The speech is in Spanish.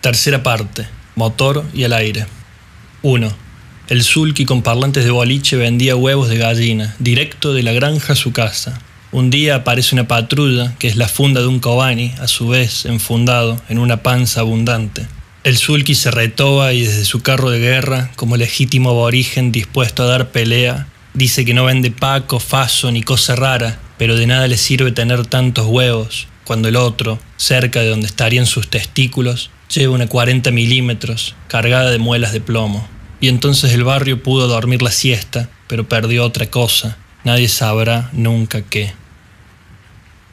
Tercera parte. Motor y el aire. 1. El sulky con parlantes de boliche vendía huevos de gallina, directo de la granja a su casa. Un día aparece una patrulla, que es la funda de un Kobani, a su vez enfundado en una panza abundante. El sulky se retoba y desde su carro de guerra, como legítimo aborigen dispuesto a dar pelea, dice que no vende paco, faso ni cosa rara, pero de nada le sirve tener tantos huevos, cuando el otro, cerca de donde estarían sus testículos, lleva una 40 milímetros cargada de muelas de plomo. Y entonces el barrio pudo dormir la siesta, pero perdió otra cosa. Nadie sabrá nunca qué.